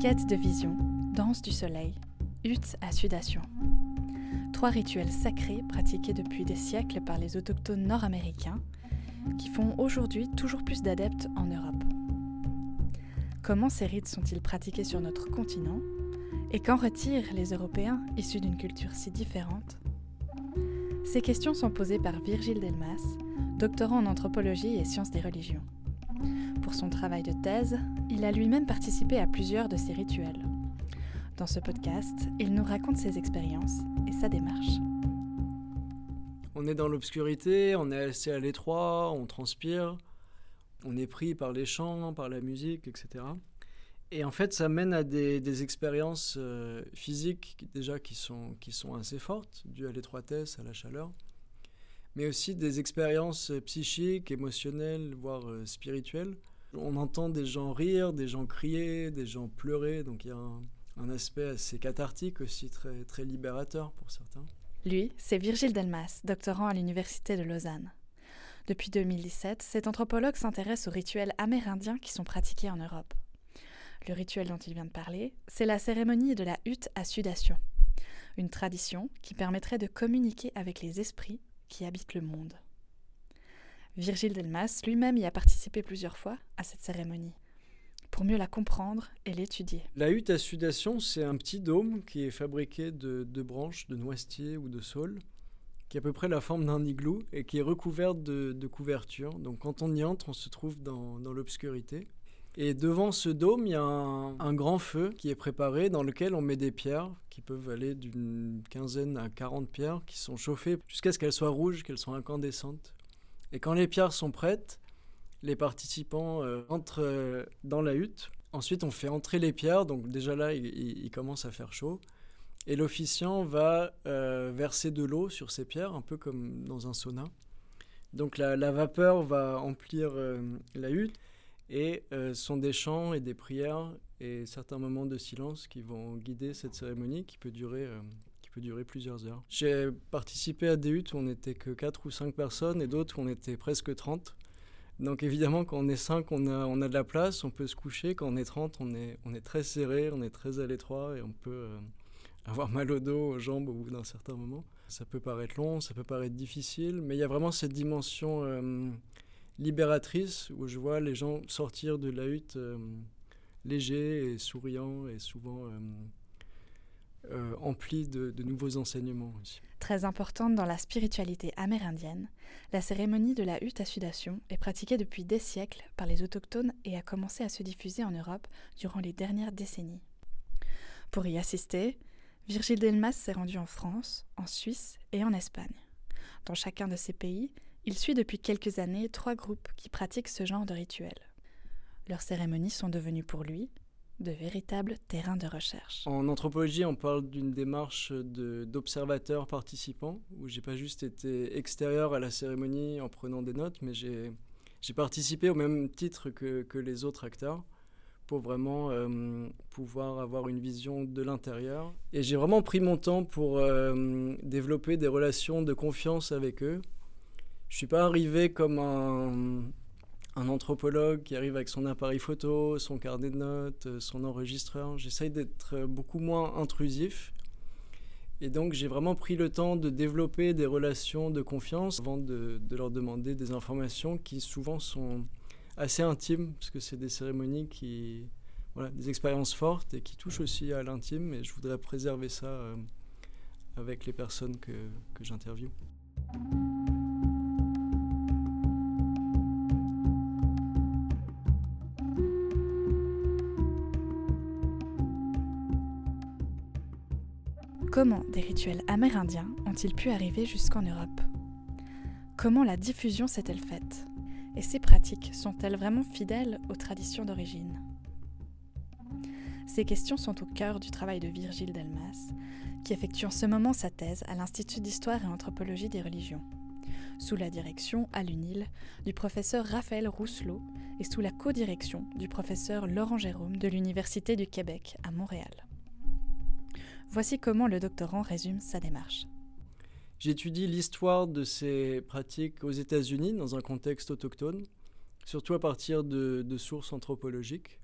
Quête de vision, danse du soleil, hutte à sudation. Trois rituels sacrés pratiqués depuis des siècles par les autochtones nord-américains qui font aujourd'hui toujours plus d'adeptes en Europe. Comment ces rites sont-ils pratiqués sur notre continent Et qu'en retirent les Européens issus d'une culture si différente Ces questions sont posées par Virgile Delmas, doctorant en anthropologie et sciences des religions. Pour son travail de thèse, il a lui-même participé à plusieurs de ces rituels. Dans ce podcast, il nous raconte ses expériences et sa démarche. On est dans l'obscurité, on est assez à l'étroit, on transpire, on est pris par les chants, par la musique, etc. Et en fait, ça mène à des, expériences euh, physiques déjà qui sont, assez fortes, dues à l'étroitesse, à la chaleur, mais aussi des expériences psychiques, émotionnelles, voire euh, spirituelles, on entend des gens rire, des gens crier, des gens pleurer, donc il y a un, aspect assez cathartique aussi, très libérateur pour certains. Lui, c'est Virgile Delmas, doctorant à l'Université de Lausanne. Depuis 2017, cet anthropologue s'intéresse aux rituels amérindiens qui sont pratiqués en Europe. Le rituel dont il vient de parler, c'est la cérémonie de la hutte à sudation, une tradition qui permettrait de communiquer avec les esprits qui habitent le monde. Virgile Delmas lui-même y a participé plusieurs fois à cette cérémonie, pour mieux la comprendre et l'étudier. La hutte à sudation, c'est un petit dôme qui est fabriqué de, branches de noisetier ou de saule, qui a à peu près la forme d'un igloo et qui est recouvert de, couvertures. Donc quand on y entre, on se trouve dans, l'obscurité. Et devant ce dôme, il y a un, grand feu qui est préparé dans lequel on met des pierres qui peuvent aller d'une quinzaine à 40 pierres qui sont chauffées jusqu'à ce qu'elles soient rouges, qu'elles soient incandescentes. Et quand les pierres sont prêtes, les participants euh, entrent euh, dans la hutte. Ensuite, on fait entrer les pierres, donc déjà là, il, commence à faire chaud. Et l'officiant va euh, verser de l'eau sur ces pierres, un peu comme dans un sauna. Donc la, vapeur va emplir la hutte et ce sont des chants et des prières et certains moments de silence qui vont guider cette cérémonie qui peut durer peut durer plusieurs heures. J'ai participé à des huttes où on n'était que 4 ou 5 personnes et d'autres où on était presque 30. Donc évidemment, quand on est 5, on a, on a de la place, on peut se coucher. Quand on est 30, on est, on est très serré, on est très à l'étroit et on peut euh, avoir mal au dos, aux jambes au bout d'un certain moment. Ça peut paraître long, ça peut paraître difficile, mais il y a vraiment cette dimension euh, libératrice où je vois les gens sortir de la hutte euh, légers et souriants et souvent euh, empli de, nouveaux enseignements. Très importante dans la spiritualité amérindienne, la cérémonie de la hutte à sudation est pratiquée depuis des siècles par les autochtones et a commencé à se diffuser en Europe durant les dernières décennies. Pour y assister, Virgile Delmas s'est rendu en France, en Suisse et en Espagne. Dans chacun de ces pays, il suit depuis quelques années trois groupes qui pratiquent ce genre de rituel. Leurs cérémonies sont devenues pour lui de véritables terrains de recherche. En anthropologie, on parle d'une démarche d'observateur participant, où j'ai pas juste été extérieur à la cérémonie en prenant des notes, mais j'ai participé au même titre que, les autres acteurs pour vraiment euh, pouvoir avoir une vision de l'intérieur. Et j'ai vraiment pris mon temps pour euh, développer des relations de confiance avec eux. Je suis pas arrivé comme un, anthropologue qui arrive avec son appareil photo, son carnet de notes, euh, son enregistreur. J'essaye d'être beaucoup moins intrusif. Et donc j'ai vraiment pris le temps de développer des relations de confiance avant de, leur demander des informations qui souvent sont assez intimes, parce que c'est des cérémonies qui... Voilà, des expériences fortes et qui touchent aussi à l'intime. Et je voudrais préserver ça euh, avec les personnes que, que j'interviewe. Comment des rituels amérindiens ont-ils pu arriver jusqu'en Europe? Comment la diffusion s'est-elle faite? Et ces pratiques sont-elles vraiment fidèles aux traditions d'origine? Ces questions sont au cœur du travail de Virgile Delmas, qui effectue en ce moment sa thèse à l'Institut d'histoire et anthropologie des religions, sous la direction à l'UNIL du professeur Raphaël Rousselot et sous la codirection du professeur Laurent Jérôme de l'Université du Québec à Montréal. Voici comment le doctorant résume sa démarche. J'étudie l'histoire de ces pratiques aux États-Unis dans un contexte autochtone, surtout à partir de, sources anthropologiques.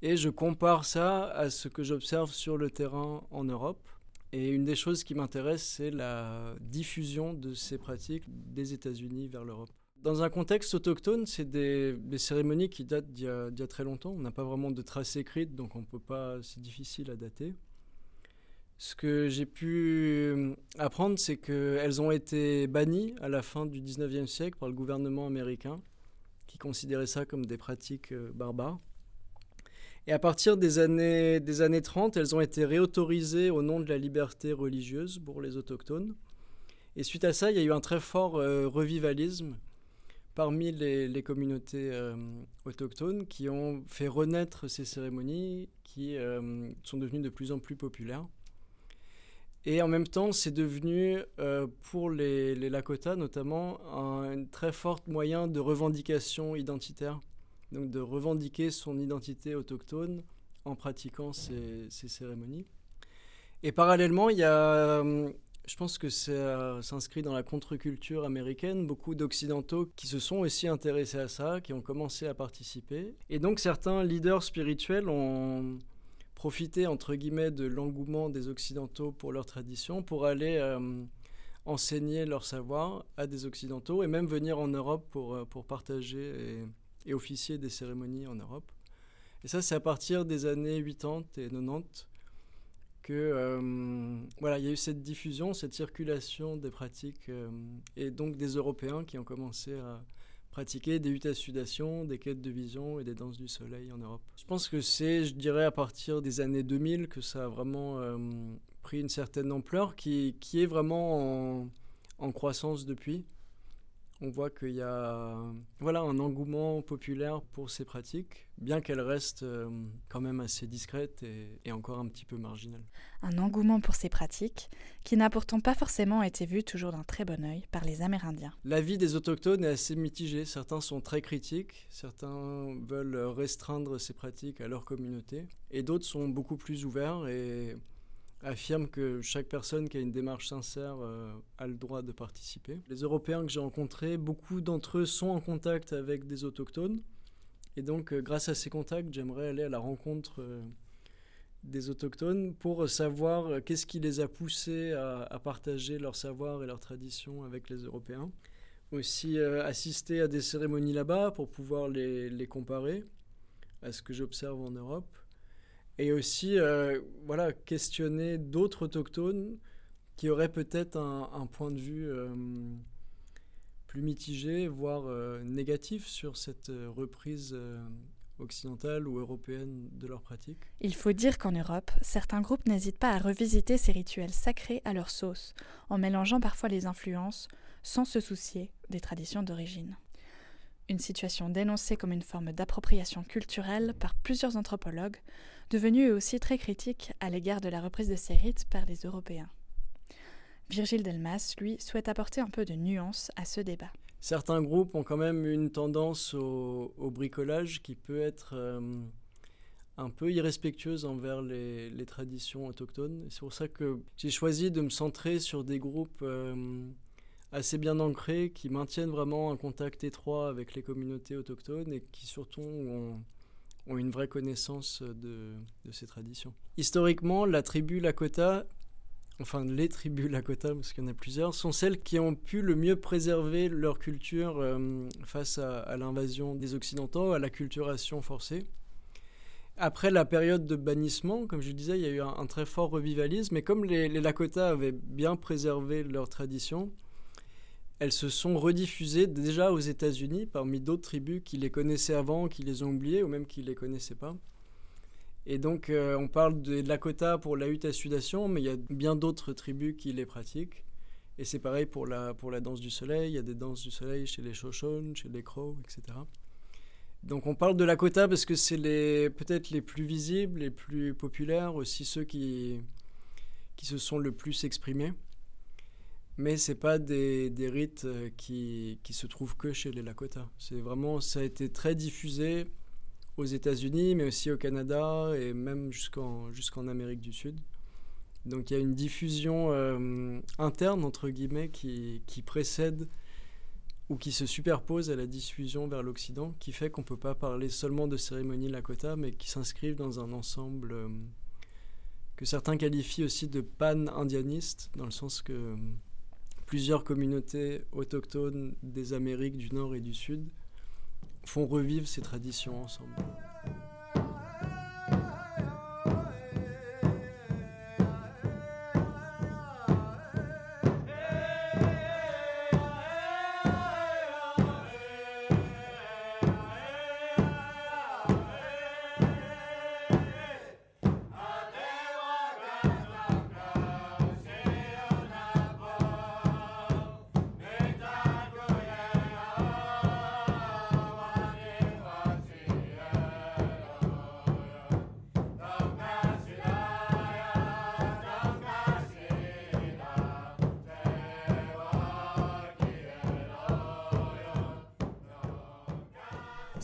Et je compare ça à ce que j'observe sur le terrain en Europe. Et une des choses qui m'intéresse, c'est la diffusion de ces pratiques des États-Unis vers l'Europe. Dans un contexte autochtone, c'est des, cérémonies qui datent d'il y, a très longtemps. On n'a pas vraiment de traces écrites, donc on peut pas. C'est difficile à dater. Ce que j'ai pu apprendre, c'est qu'elles ont été bannies à la fin du 19e siècle par le gouvernement américain, qui considérait ça comme des pratiques euh, barbares. Et à partir des années, des années 30, elles ont été réautorisées au nom de la liberté religieuse pour les autochtones. Et suite à ça, il y a eu un très fort euh, revivalisme parmi les, communautés euh, autochtones qui ont fait renaître ces cérémonies qui euh, sont devenues de plus en plus populaires. Et en même temps, c'est devenu, pour les, les Lakota notamment, un, très fort moyen de revendication identitaire donc de revendiquer son identité autochtone en pratiquant ces, cérémonies. Et parallèlement, il y a, hum, je pense que ça s'inscrit dans la contre-culture américaine, beaucoup d'Occidentaux qui se sont aussi intéressés à ça, qui ont commencé à participer. Et donc certains leaders spirituels ont profité, entre guillemets, de l'engouement des Occidentaux pour leur tradition, pour aller hum, enseigner leur savoir à des Occidentaux et même venir en Europe pour, euh, pour partager et officier des cérémonies en Europe. Et ça, c'est à partir des années 80 et 90 que euh, voilà, il y a eu cette diffusion, cette circulation des pratiques euh, et donc des Européens qui ont commencé à pratiquer des huttes à sudation, des quêtes de vision et des danses du soleil en Europe. Je pense que c'est, je dirais, à partir des années 2000 que ça a vraiment euh, pris une certaine ampleur qui, est vraiment en, en croissance depuis on voit qu'il y a voilà, un engouement populaire pour ces pratiques, bien qu'elles restent euh, quand même assez discrètes et, encore un petit peu marginales. Un engouement pour ces pratiques qui n'a pourtant pas forcément été vu toujours d'un très bon œil par les Amérindiens. L'avis des autochtones est assez mitigé. Certains sont très critiques, certains veulent restreindre ces pratiques à leur communauté, et d'autres sont beaucoup plus ouverts et affirme que chaque personne qui a une démarche sincère euh, a le droit de participer. Les Européens que j'ai rencontrés, beaucoup d'entre eux sont en contact avec des autochtones. Et donc, euh, grâce à ces contacts, j'aimerais aller à la rencontre euh, des autochtones pour savoir qu'est-ce qui les a poussés à, partager leur savoir et leur tradition avec les Européens. Aussi assister à des cérémonies là-bas pour pouvoir les comparer à ce que j'observe en Europe et aussi euh, voilà, questionner d'autres autochtones qui auraient peut-être un, point de vue euh, plus mitigé, voire euh, négatif sur cette reprise occidentale ou européenne de leurs pratiques. Il faut dire qu'en Europe, certains groupes n'hésitent pas à revisiter ces rituels sacrés à leur sauce, en mélangeant parfois les influences, sans se soucier des traditions d'origine. Une situation dénoncée comme une forme d'appropriation culturelle par plusieurs anthropologues, devenu aussi très critique à l'égard de la reprise de ces rites par les Européens. Virgile Delmas, lui, souhaite apporter un peu de nuance à ce débat. Certains groupes ont quand même une tendance au, bricolage qui peut être euh, un peu irrespectueuse envers les, traditions autochtones. C'est pour ça que j'ai choisi de me centrer sur des groupes euh, assez bien ancrés qui maintiennent vraiment un contact étroit avec les communautés autochtones et qui surtout ont ont une vraie connaissance de, ces traditions. Historiquement, la tribu Lakota, enfin les tribus Lakota, parce qu'il y en a plusieurs, sont celles qui ont pu le mieux préserver leur culture euh, face à, l'invasion des Occidentaux, à la culturation forcée. Après la période de bannissement, comme je disais, il y a eu un, très fort revivalisme, et comme les, les Lakota avaient bien préservé leur tradition, elles se sont rediffusées déjà aux États-Unis parmi d'autres tribus qui les connaissaient avant, qui les ont oubliées ou même qui ne les connaissaient pas. Et donc euh, on parle de, Lakota pour la hutte à sudation, mais il y a bien d'autres tribus qui les pratiquent. Et c'est pareil pour la, pour la danse du soleil, il y a des danses du soleil chez les Shoshone, chez les Crows, etc. Donc on parle de Lakota parce que c'est peut-être les plus visibles, les plus populaires, aussi ceux qui, qui se sont le plus exprimés mais c'est pas des, rites euh, qui, se trouvent que chez les Lakota. C'est vraiment, ça a été très diffusé aux États-Unis, mais aussi au Canada et même jusqu'en Amérique du Sud. Donc il y a une diffusion euh, interne, entre guillemets, qui, précède ou qui se superpose à la diffusion vers l'Occident, qui fait qu'on peut pas parler seulement de cérémonie Lakota, mais qui s'inscrivent dans un ensemble euh, que certains qualifient aussi de pan-indianiste, dans le sens que plusieurs communautés autochtones des Amériques du Nord et du Sud font revivre ces traditions ensemble.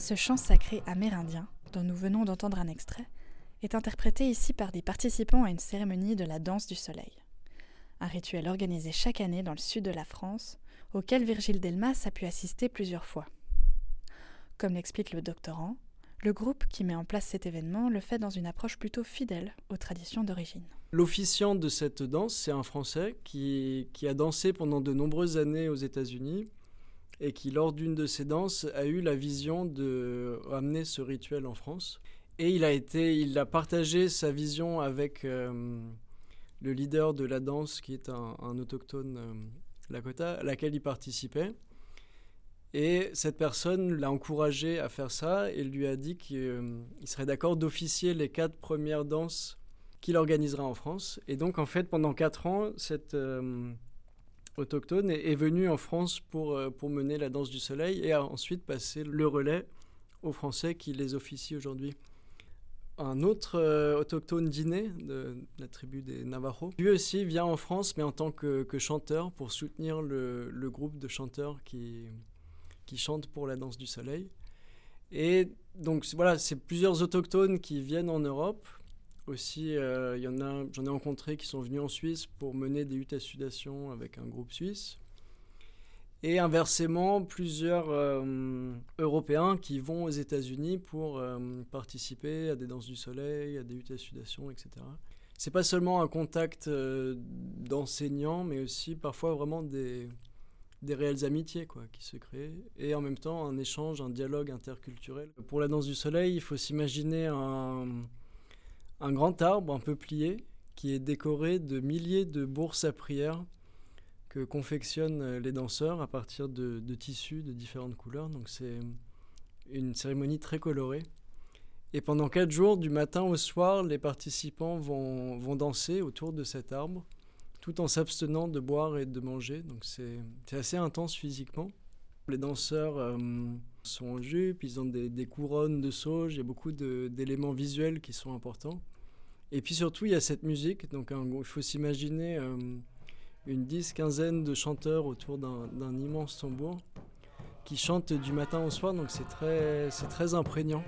Ce chant sacré amérindien, dont nous venons d'entendre un extrait, est interprété ici par des participants à une cérémonie de la danse du soleil. Un rituel organisé chaque année dans le sud de la France, auquel Virgile Delmas a pu assister plusieurs fois. Comme l'explique le doctorant, le groupe qui met en place cet événement le fait dans une approche plutôt fidèle aux traditions d'origine. L'officiant de cette danse, c'est un Français qui, qui, a dansé pendant de nombreuses années aux États-Unis et qui, lors d'une de ses danses, a eu la vision de ramener ce rituel en France. Et il a, été, il a partagé sa vision avec euh, le leader de la danse, qui est un, autochtone euh, Lakota, à laquelle il participait. Et cette personne l'a encouragé à faire ça et lui a dit qu'il euh, serait d'accord d'officier les quatre premières danses qu'il organisera en France. Et donc, en fait, pendant quatre ans, cette autochtone est, venu en France pour, euh, pour mener la danse du soleil et a ensuite passé le relais aux Français qui les officient aujourd'hui. Un autre euh, autochtone dîner de, la tribu des Navajos, lui aussi vient en France, mais en tant que, chanteur pour soutenir le, le, groupe de chanteurs qui, qui chantent pour la danse du soleil. Et donc voilà, c'est plusieurs autochtones qui viennent en Europe aussi, euh, y en a, j'en ai rencontré qui sont venus en Suisse pour mener des huttes à sudation avec un groupe suisse. Et inversement, plusieurs euh, Européens qui vont aux États-Unis pour euh, participer à des danses du soleil, à des huttes à sudation, etc. C'est pas seulement un contact d'enseignants, mais aussi parfois vraiment des, des réelles amitiés quoi, qui se créent, et en même temps un échange, un dialogue interculturel. Pour la danse du soleil, il faut s'imaginer un un grand arbre un peu plié qui est décoré de milliers de bourses à prière que confectionnent les danseurs à partir de, tissus de différentes couleurs. Donc c'est une cérémonie très colorée. Et pendant quatre jours, du matin au soir, les participants vont, vont danser autour de cet arbre, tout en s'abstenant de boire et de manger. Donc c'est assez intense physiquement. Les danseurs euh, sont en jupe, ils ont des, couronnes de sauge, il y a beaucoup d'éléments visuels qui sont importants. Et puis surtout, il y a cette musique. Donc, il faut s'imaginer euh, une dix, quinzaine de chanteurs autour d'un immense tambour qui chantent du matin au soir. Donc, c'est très, très imprégnant.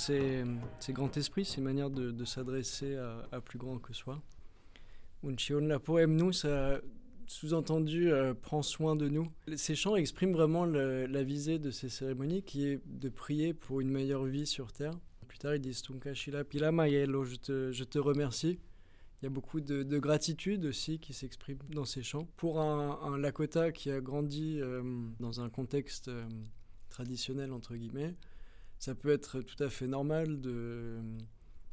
C'est grand esprit, c'est une manière de, s'adresser à, plus grand que soi. Unchion, la poème nous, ça sous-entendu euh, prend soin de nous. Ces chants expriment vraiment la visée de ces cérémonies qui est de prier pour une meilleure vie sur Terre. Plus tard, ils disent Tunkashila Pila Mayelo, je te, je te remercie. Il y a beaucoup de, gratitude aussi qui s'exprime dans ces chants. Pour un, Lakota qui a grandi euh, dans un contexte euh, traditionnel, entre guillemets, ça peut être tout à fait normal de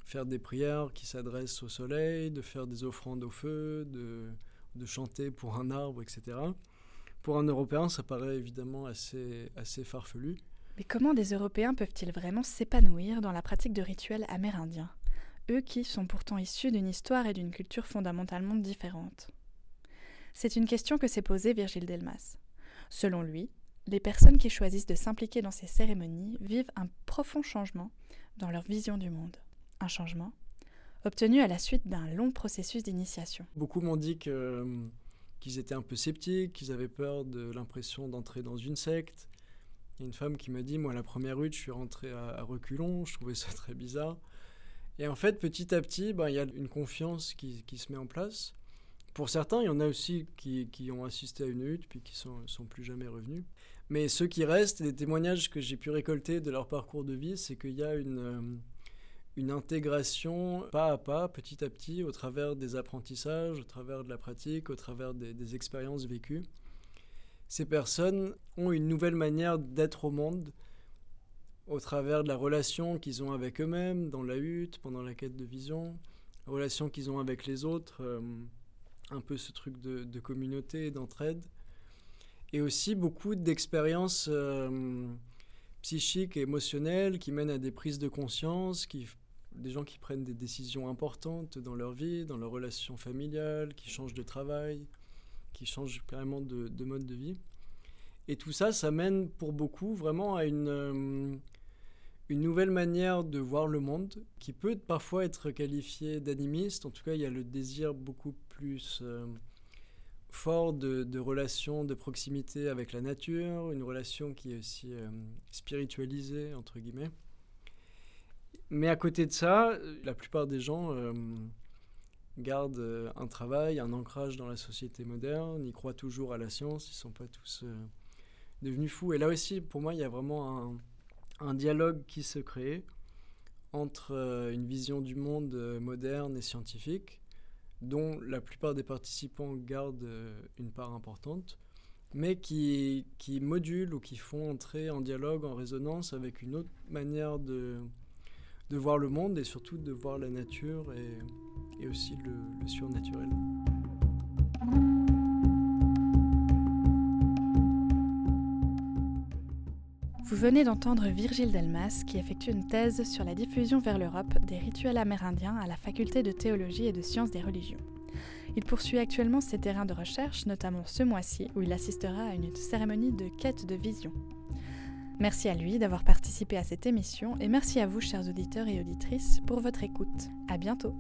faire des prières qui s'adressent au soleil, de faire des offrandes au feu, de, de, chanter pour un arbre, etc. Pour un Européen, ça paraît évidemment assez, assez farfelu. Mais comment des Européens peuvent-ils vraiment s'épanouir dans la pratique de rituels amérindiens, eux qui sont pourtant issus d'une histoire et d'une culture fondamentalement différentes C'est une question que s'est posée Virgile Delmas. Selon lui, les personnes qui choisissent de s'impliquer dans ces cérémonies vivent un profond changement dans leur vision du monde. Un changement obtenu à la suite d'un long processus d'initiation. Beaucoup m'ont dit qu'ils étaient un peu sceptiques, qu'ils avaient peur de l'impression d'entrer dans une secte. Il y a une femme qui m'a dit, moi, la première rue, je suis rentré à, reculons, je trouvais ça très bizarre. Et en fait, petit à petit, ben, il y a une confiance qui, se met en place. Pour certains, il y en a aussi qui, ont assisté à une hutte, puis qui sont, sont plus jamais revenus. Mais ceux qui restent, les témoignages que j'ai pu récolter de leur parcours de vie, c'est qu'il y a une, euh, intégration pas à pas, petit à petit, au travers des apprentissages, au travers de la pratique, au travers des, expériences vécues. Ces personnes ont une nouvelle manière d'être au monde au travers de la relation qu'ils ont avec eux-mêmes, dans la hutte, pendant la quête de vision, la relation qu'ils ont avec les autres, euh, un peu ce truc de, communauté, d'entraide, et aussi beaucoup d'expériences euh, psychiques et émotionnelles qui mènent à des prises de conscience, des gens qui prennent des décisions importantes dans leur vie, dans leur relation familiale, qui changent de travail, qui changent carrément de, mode de vie. Et tout ça, ça mène pour beaucoup vraiment à une, euh, une nouvelle manière de voir le monde, qui peut parfois être qualifiée d'animiste. En tout cas, il y a le désir beaucoup plus euh, fort de, de relations de proximité avec la nature, une relation qui est aussi euh, spiritualisée, entre guillemets. Mais à côté de ça, la plupart des gens euh, gardent euh, un travail, un ancrage dans la société moderne, ils croient toujours à la science, ils ne sont pas tous euh, devenus fous. Et là aussi, pour moi, il y a vraiment un, dialogue qui se crée entre une vision du monde moderne et scientifique, dont la plupart des participants gardent une part importante, mais qui, qui modulent ou qui font entrer en dialogue, en résonance avec une autre manière de de voir le monde et surtout de voir la nature et, aussi le, surnaturel. Vous venez d'entendre Virgile Delmas qui effectue une thèse sur la diffusion vers l'Europe des rituels amérindiens à la faculté de théologie et de sciences des religions. Il poursuit actuellement ses terrains de recherche, notamment ce mois-ci où il assistera à une cérémonie de quête de vision. Merci à lui d'avoir participé à cette émission et merci à vous, chers auditeurs et auditrices, pour votre écoute. À bientôt!